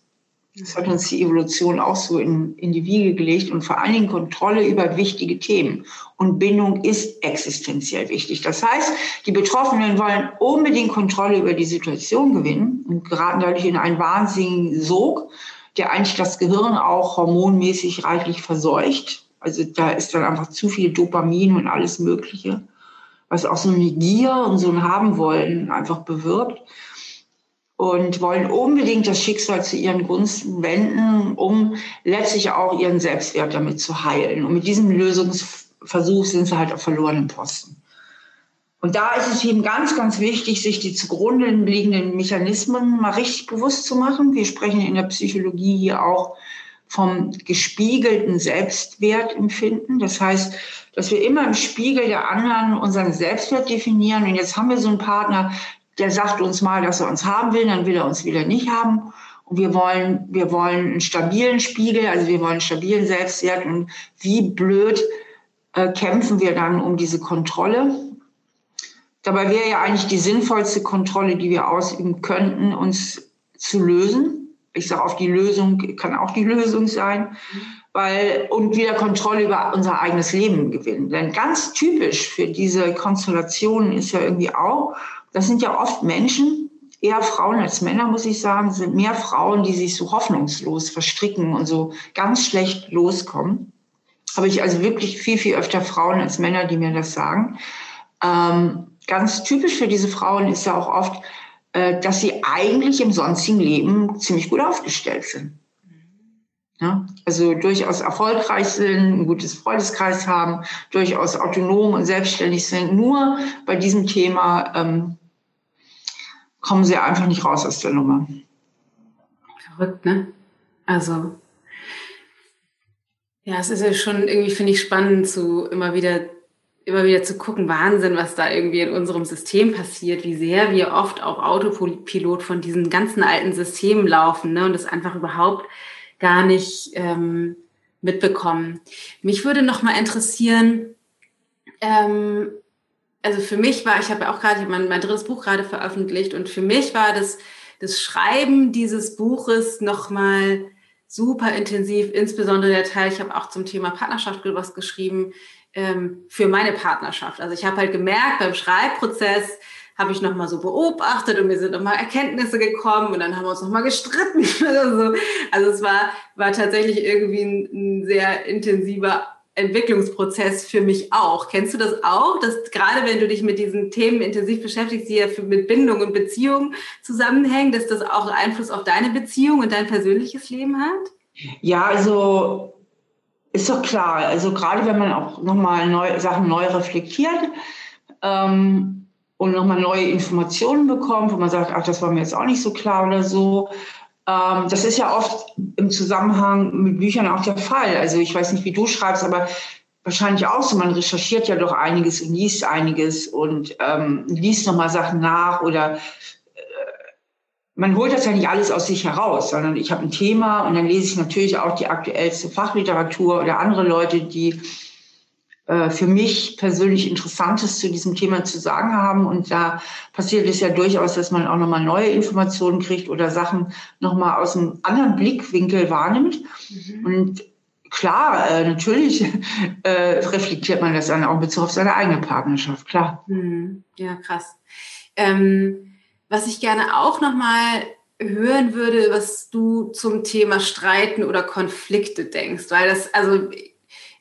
Das hat uns die Evolution auch so in, in die Wiege gelegt und vor allen Dingen Kontrolle über wichtige Themen. Und Bindung ist existenziell wichtig. Das heißt, die Betroffenen wollen unbedingt Kontrolle über die Situation gewinnen und geraten dadurch in einen wahnsinnigen Sog der eigentlich das Gehirn auch hormonmäßig reichlich verseucht. Also da ist dann einfach zu viel Dopamin und alles Mögliche, was auch so eine Gier und so ein Haben wollen einfach bewirkt. Und wollen unbedingt das Schicksal zu ihren Gunsten wenden, um letztlich auch ihren Selbstwert damit zu heilen. Und mit diesem Lösungsversuch sind sie halt auf verlorenen Posten. Und da ist es eben ganz, ganz wichtig, sich die zugrunde liegenden Mechanismen mal richtig bewusst zu machen. Wir sprechen in der Psychologie hier auch vom gespiegelten Selbstwertempfinden. Das heißt, dass wir immer im Spiegel der anderen unseren Selbstwert definieren. Und jetzt haben wir so einen Partner, der sagt uns mal, dass er uns haben will, dann will er uns wieder nicht haben. Und wir wollen, wir wollen einen stabilen Spiegel, also wir wollen einen stabilen Selbstwert. Und wie blöd äh, kämpfen wir dann um diese Kontrolle? Dabei wäre ja eigentlich die sinnvollste Kontrolle, die wir ausüben könnten, uns zu lösen. Ich sage auf die Lösung kann auch die Lösung sein, weil und wieder Kontrolle über unser eigenes Leben gewinnen. Denn ganz typisch für diese Konstellationen ist ja irgendwie auch, das sind ja oft Menschen, eher Frauen als Männer, muss ich sagen, sind mehr Frauen, die sich so hoffnungslos verstricken und so ganz schlecht loskommen. Habe ich also wirklich viel, viel öfter Frauen als Männer, die mir das sagen. Ähm, ganz typisch für diese Frauen ist ja auch oft, äh, dass sie eigentlich im sonstigen Leben ziemlich gut aufgestellt sind. Ja, also durchaus erfolgreich sind, ein gutes Freundeskreis haben, durchaus autonom und selbstständig sind. Nur bei diesem Thema ähm, kommen sie einfach nicht raus aus der Nummer. Verrückt, ne? Also, ja, es ist ja schon irgendwie, finde ich, spannend zu immer wieder immer wieder zu gucken, Wahnsinn, was da irgendwie in unserem System passiert, wie sehr wir oft auf Autopilot von diesen ganzen alten Systemen laufen ne, und das einfach überhaupt gar nicht ähm, mitbekommen. Mich würde noch mal interessieren, ähm, also für mich war, ich habe ja auch gerade mein, mein drittes Buch gerade veröffentlicht und für mich war das, das Schreiben dieses Buches noch mal super intensiv, insbesondere der Teil, ich habe auch zum Thema Partnerschaft was geschrieben, ähm, für meine Partnerschaft. Also ich habe halt gemerkt, beim Schreibprozess habe ich nochmal so beobachtet und mir sind nochmal Erkenntnisse gekommen und dann haben wir uns nochmal gestritten oder so. Also es war, war tatsächlich irgendwie ein, ein sehr intensiver Entwicklungsprozess für mich auch. Kennst du das auch, dass gerade wenn du dich mit diesen Themen intensiv beschäftigst, die ja mit Bindung und Beziehung zusammenhängen, dass das auch Einfluss auf deine Beziehung und dein persönliches Leben hat? Ja, also ist doch klar. Also gerade wenn man auch nochmal neu, Sachen neu reflektiert ähm, und nochmal neue Informationen bekommt, wo man sagt, ach, das war mir jetzt auch nicht so klar oder so. Ähm, das ist ja oft im Zusammenhang mit Büchern auch der Fall. Also ich weiß nicht, wie du schreibst, aber wahrscheinlich auch so. Man recherchiert ja doch einiges und liest einiges und ähm, liest nochmal Sachen nach oder man holt das ja nicht alles aus sich heraus, sondern ich habe ein Thema und dann lese ich natürlich auch die aktuellste Fachliteratur oder andere Leute, die äh, für mich persönlich Interessantes zu diesem Thema zu sagen haben. Und da passiert es ja durchaus, dass man auch nochmal neue Informationen kriegt oder Sachen nochmal aus einem anderen Blickwinkel wahrnimmt. Mhm. Und klar, äh, natürlich äh, reflektiert man das dann auch in Bezug auf seine eigene Partnerschaft, klar. Mhm. Ja, krass. Ähm was ich gerne auch nochmal hören würde, was du zum Thema Streiten oder Konflikte denkst, weil das, also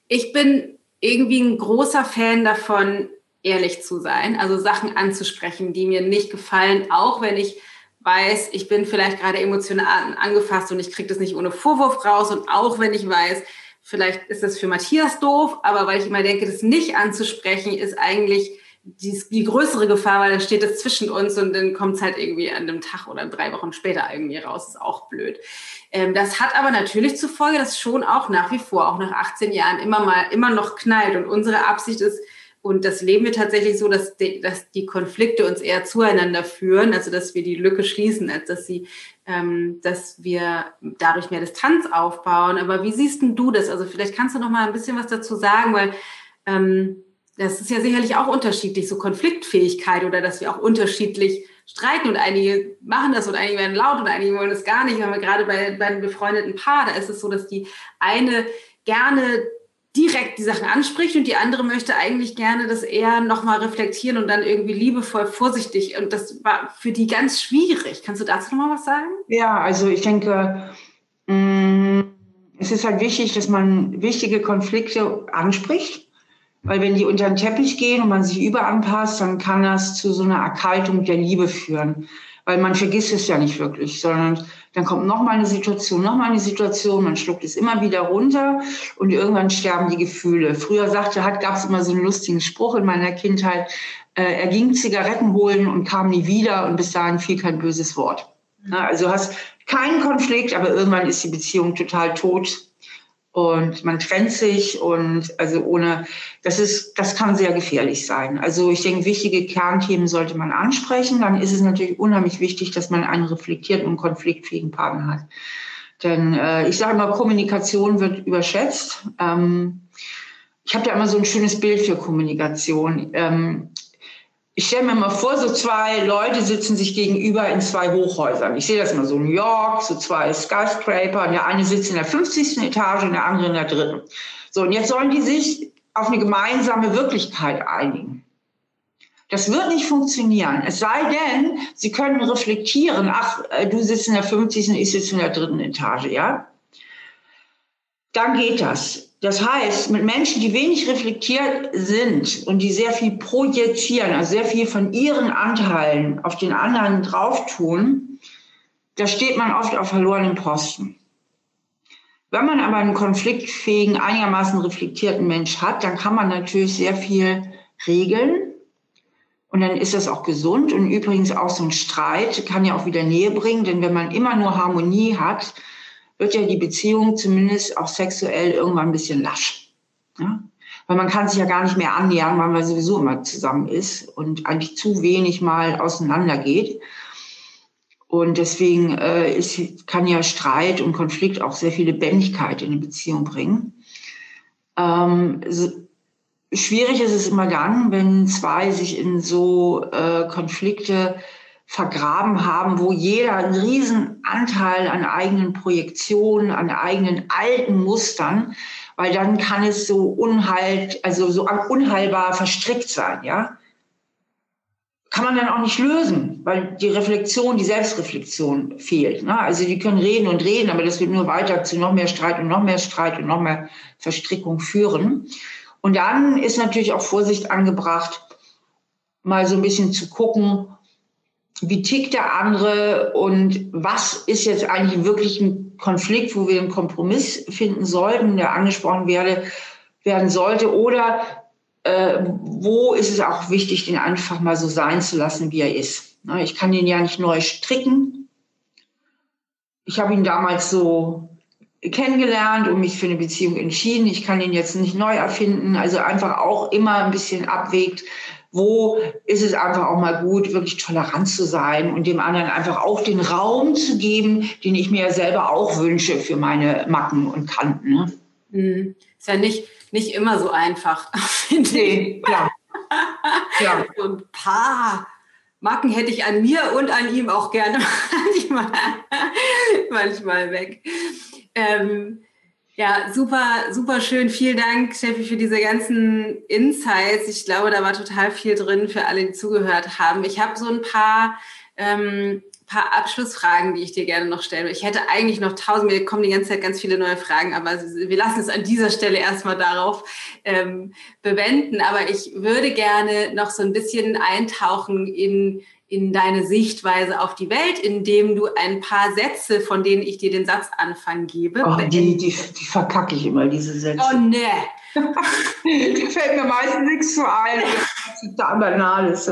ich bin irgendwie ein großer Fan davon, ehrlich zu sein, also Sachen anzusprechen, die mir nicht gefallen, auch wenn ich weiß, ich bin vielleicht gerade emotional angefasst und ich kriege das nicht ohne Vorwurf raus. Und auch wenn ich weiß, vielleicht ist das für Matthias doof, aber weil ich immer denke, das nicht anzusprechen ist eigentlich die, die größere Gefahr, weil dann steht es zwischen uns und dann kommt es halt irgendwie an einem Tag oder drei Wochen später irgendwie raus. Ist auch blöd. Ähm, das hat aber natürlich zur Folge, dass schon auch nach wie vor, auch nach 18 Jahren, immer mal, immer noch knallt. Und unsere Absicht ist, und das leben wir tatsächlich so, dass die, dass die Konflikte uns eher zueinander führen, also dass wir die Lücke schließen, als dass sie, ähm, dass wir dadurch mehr Distanz aufbauen. Aber wie siehst denn du das? Also vielleicht kannst du noch mal ein bisschen was dazu sagen, weil ähm, das ist ja sicherlich auch unterschiedlich, so Konfliktfähigkeit oder dass wir auch unterschiedlich streiten und einige machen das und einige werden laut und einige wollen das gar nicht. Wir gerade bei, bei einem befreundeten Paar, da ist es so, dass die eine gerne direkt die Sachen anspricht und die andere möchte eigentlich gerne das eher nochmal reflektieren und dann irgendwie liebevoll, vorsichtig. Und das war für die ganz schwierig. Kannst du dazu nochmal was sagen? Ja, also ich denke, mm, es ist halt wichtig, dass man wichtige Konflikte anspricht weil wenn die unter den Teppich gehen und man sich überanpasst, dann kann das zu so einer Erkaltung der Liebe führen. Weil man vergisst es ja nicht wirklich, sondern dann kommt noch mal eine Situation, noch mal eine Situation, man schluckt es immer wieder runter und irgendwann sterben die Gefühle. Früher sagte, hat, gab es immer so einen lustigen Spruch in meiner Kindheit, äh, er ging Zigaretten holen und kam nie wieder und bis dahin fiel kein böses Wort. Ja, also hast keinen Konflikt, aber irgendwann ist die Beziehung total tot und man trennt sich und also ohne, das ist, das kann sehr gefährlich sein. Also ich denke, wichtige Kernthemen sollte man ansprechen. Dann ist es natürlich unheimlich wichtig, dass man einen reflektierten und konfliktfähigen Partner hat. Denn äh, ich sage mal, Kommunikation wird überschätzt. Ähm, ich habe da immer so ein schönes Bild für Kommunikation. Ähm, ich stelle mir mal vor, so zwei Leute sitzen sich gegenüber in zwei Hochhäusern. Ich sehe das mal so New York, so zwei Skyscraper. Und der eine sitzt in der 50. Etage und der andere in der dritten. So, und jetzt sollen die sich auf eine gemeinsame Wirklichkeit einigen. Das wird nicht funktionieren. Es sei denn, sie können reflektieren, ach, äh, du sitzt in der 50. und ich sitze in der dritten Etage, ja? Dann geht das. Das heißt, mit Menschen, die wenig reflektiert sind und die sehr viel projizieren, also sehr viel von ihren Anteilen auf den anderen drauf tun, da steht man oft auf verlorenen Posten. Wenn man aber einen konfliktfähigen, einigermaßen reflektierten Mensch hat, dann kann man natürlich sehr viel regeln. Und dann ist das auch gesund. Und übrigens auch so ein Streit kann ja auch wieder Nähe bringen, denn wenn man immer nur Harmonie hat, wird ja die Beziehung zumindest auch sexuell irgendwann ein bisschen lasch. Ja? Weil man kann sich ja gar nicht mehr annähern, weil man sowieso immer zusammen ist und eigentlich zu wenig mal auseinander geht. Und deswegen äh, ist, kann ja Streit und Konflikt auch sehr viel Lebendigkeit in eine Beziehung bringen. Ähm, so, schwierig ist es immer dann, wenn zwei sich in so äh, Konflikte vergraben haben, wo jeder einen riesen Anteil an eigenen Projektionen, an eigenen alten Mustern, weil dann kann es so unhalt, also so unheilbar verstrickt sein, ja. Kann man dann auch nicht lösen, weil die Reflexion, die Selbstreflexion fehlt. Ne? Also die können reden und reden, aber das wird nur weiter zu noch mehr Streit und noch mehr Streit und noch mehr Verstrickung führen. Und dann ist natürlich auch Vorsicht angebracht, mal so ein bisschen zu gucken, wie tickt der andere und was ist jetzt eigentlich wirklich ein Konflikt, wo wir einen Kompromiss finden sollten, der angesprochen werde, werden sollte oder äh, wo ist es auch wichtig, den einfach mal so sein zu lassen, wie er ist. Na, ich kann den ja nicht neu stricken. Ich habe ihn damals so kennengelernt und mich für eine Beziehung entschieden. Ich kann ihn jetzt nicht neu erfinden. Also einfach auch immer ein bisschen abwägt, wo ist es einfach auch mal gut, wirklich tolerant zu sein und dem anderen einfach auch den Raum zu geben, den ich mir selber auch wünsche für meine Macken und Kanten. Ne? Mhm. Ist ja nicht, nicht immer so einfach, finde nee, klar. ja. So ein paar Macken hätte ich an mir und an ihm auch gerne manchmal, manchmal weg. Ähm, ja, super, super schön. Vielen Dank, Steffi, für diese ganzen Insights. Ich glaube, da war total viel drin für alle, die zugehört haben. Ich habe so ein paar, ähm, paar Abschlussfragen, die ich dir gerne noch stellen Ich hätte eigentlich noch tausend, mir kommen die ganze Zeit ganz viele neue Fragen, aber wir lassen es an dieser Stelle erstmal darauf ähm, bewenden. Aber ich würde gerne noch so ein bisschen eintauchen in in deine Sichtweise auf die Welt, indem du ein paar Sätze, von denen ich dir den Satzanfang gebe. Oh, die, die, die verkacke ich immer, diese Sätze. Oh ne. die fällt mir meistens nichts zu ein. Das ist total banal. Ist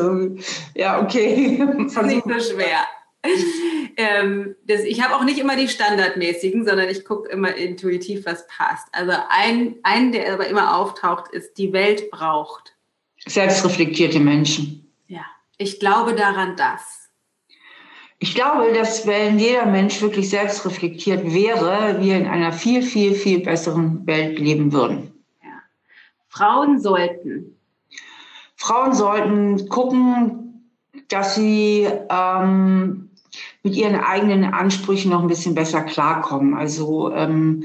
ja, okay. Das ist nicht so schwer. ähm, das, ich habe auch nicht immer die standardmäßigen, sondern ich gucke immer intuitiv, was passt. Also ein, ein, der aber immer auftaucht, ist, die Welt braucht. Selbstreflektierte Menschen. Ich glaube daran, dass. Ich glaube, dass wenn jeder Mensch wirklich selbst reflektiert wäre, wir in einer viel, viel, viel besseren Welt leben würden. Ja. Frauen sollten. Frauen sollten gucken, dass sie ähm, mit ihren eigenen Ansprüchen noch ein bisschen besser klarkommen. Also ähm,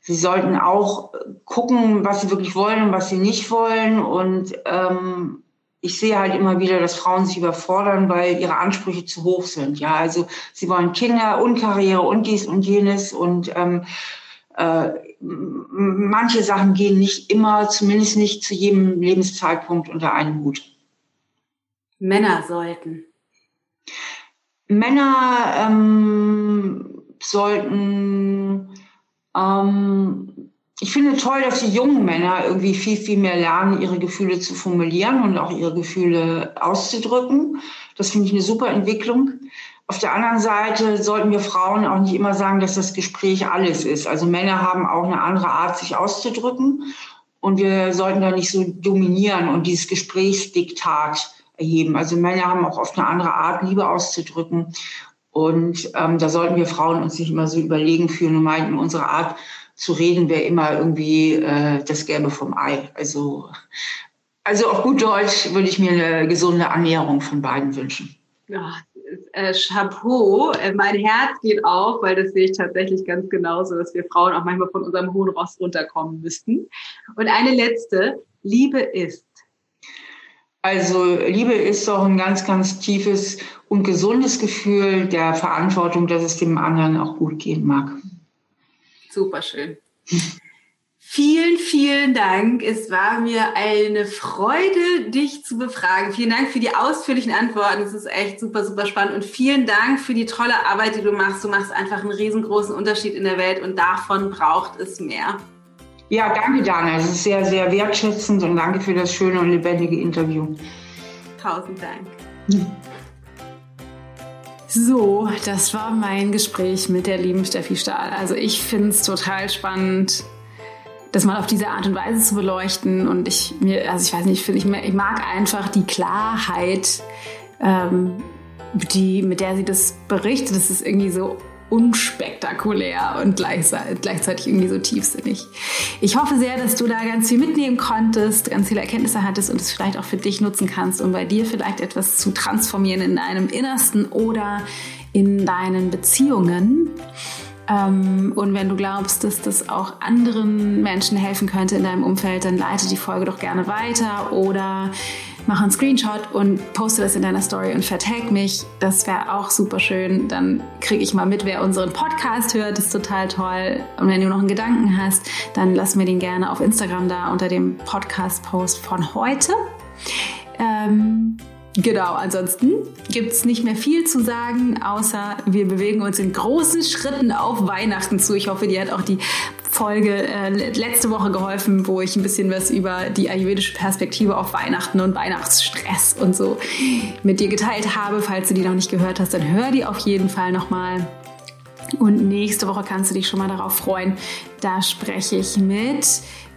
sie sollten auch gucken, was sie wirklich wollen und was sie nicht wollen und ähm, ich sehe halt immer wieder, dass Frauen sich überfordern, weil ihre Ansprüche zu hoch sind. Ja, also sie wollen Kinder und Karriere und dies und jenes und ähm, äh, manche Sachen gehen nicht immer, zumindest nicht zu jedem Lebenszeitpunkt unter einen Hut. Männer sollten. Männer ähm, sollten ähm, ich finde toll, dass die jungen Männer irgendwie viel, viel mehr lernen, ihre Gefühle zu formulieren und auch ihre Gefühle auszudrücken. Das finde ich eine super Entwicklung. auf der anderen Seite sollten wir Frauen auch nicht immer sagen, dass das Gespräch alles ist. Also Männer haben auch eine andere Art, sich auszudrücken. Und wir sollten da nicht so dominieren und dieses Gesprächsdiktat erheben. Also Männer haben auch oft eine andere Art, Liebe auszudrücken. Und ähm, da sollten wir Frauen uns nicht immer so überlegen fühlen und meinten, unsere Art zu reden wäre immer irgendwie äh, das Gelbe vom Ei. Also, also auf gut Deutsch würde ich mir eine gesunde Annäherung von beiden wünschen. Ja, äh, Chapeau. Äh, mein Herz geht auf, weil das sehe ich tatsächlich ganz genauso, dass wir Frauen auch manchmal von unserem hohen Ross runterkommen müssten. Und eine letzte, Liebe ist. Also Liebe ist doch ein ganz, ganz tiefes und gesundes Gefühl der Verantwortung, dass es dem anderen auch gut gehen mag. Super schön. Vielen, vielen Dank. Es war mir eine Freude, dich zu befragen. Vielen Dank für die ausführlichen Antworten. Es ist echt super, super spannend. Und vielen Dank für die tolle Arbeit, die du machst. Du machst einfach einen riesengroßen Unterschied in der Welt und davon braucht es mehr. Ja, danke, Dana. Es ist sehr, sehr wertschätzend und danke für das schöne und lebendige Interview. Tausend Dank. So, das war mein Gespräch mit der lieben Steffi Stahl. Also ich finde es total spannend, das mal auf diese Art und Weise zu beleuchten. Und ich mir, also ich weiß nicht, ich finde, ich, ich mag einfach die Klarheit, ähm, die, mit der sie das berichtet. Das ist irgendwie so unspektakulär und gleichzeitig irgendwie so tiefsinnig. Ich hoffe sehr, dass du da ganz viel mitnehmen konntest, ganz viele Erkenntnisse hattest und es vielleicht auch für dich nutzen kannst, um bei dir vielleicht etwas zu transformieren in deinem Innersten oder in deinen Beziehungen. Ähm, und wenn du glaubst, dass das auch anderen Menschen helfen könnte in deinem Umfeld, dann leite die Folge doch gerne weiter oder mach einen Screenshot und poste das in deiner Story und vertag mich. Das wäre auch super schön. Dann kriege ich mal mit, wer unseren Podcast hört. Das ist total toll. Und wenn du noch einen Gedanken hast, dann lass mir den gerne auf Instagram da unter dem Podcast-Post von heute. Ähm, Genau, ansonsten gibt es nicht mehr viel zu sagen, außer wir bewegen uns in großen Schritten auf Weihnachten zu. Ich hoffe, dir hat auch die Folge äh, letzte Woche geholfen, wo ich ein bisschen was über die ayurvedische Perspektive auf Weihnachten und Weihnachtsstress und so mit dir geteilt habe. Falls du die noch nicht gehört hast, dann hör die auf jeden Fall nochmal. Und nächste Woche kannst du dich schon mal darauf freuen. Da spreche ich mit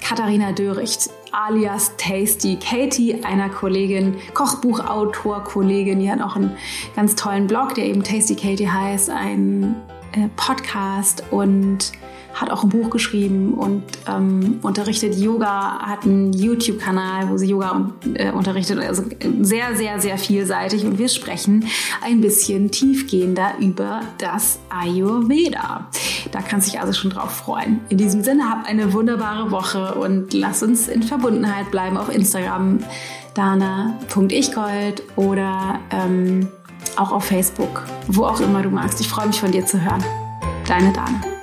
Katharina Döricht alias Tasty Katie, einer Kollegin, Kochbuchautor-Kollegin. Die hat auch einen ganz tollen Blog, der eben Tasty Katie heißt, ein äh, Podcast und hat auch ein Buch geschrieben und ähm, unterrichtet Yoga, hat einen YouTube-Kanal, wo sie Yoga äh, unterrichtet. Also sehr, sehr, sehr vielseitig. Und wir sprechen ein bisschen tiefgehender über das Ayurveda. Da kannst du dich also schon drauf freuen. In diesem Sinne, hab eine wunderbare Woche und lass uns in Verbundenheit bleiben auf Instagram dana.ichgold oder ähm, auch auf Facebook, wo auch immer du magst. Ich freue mich von dir zu hören. Deine Dana.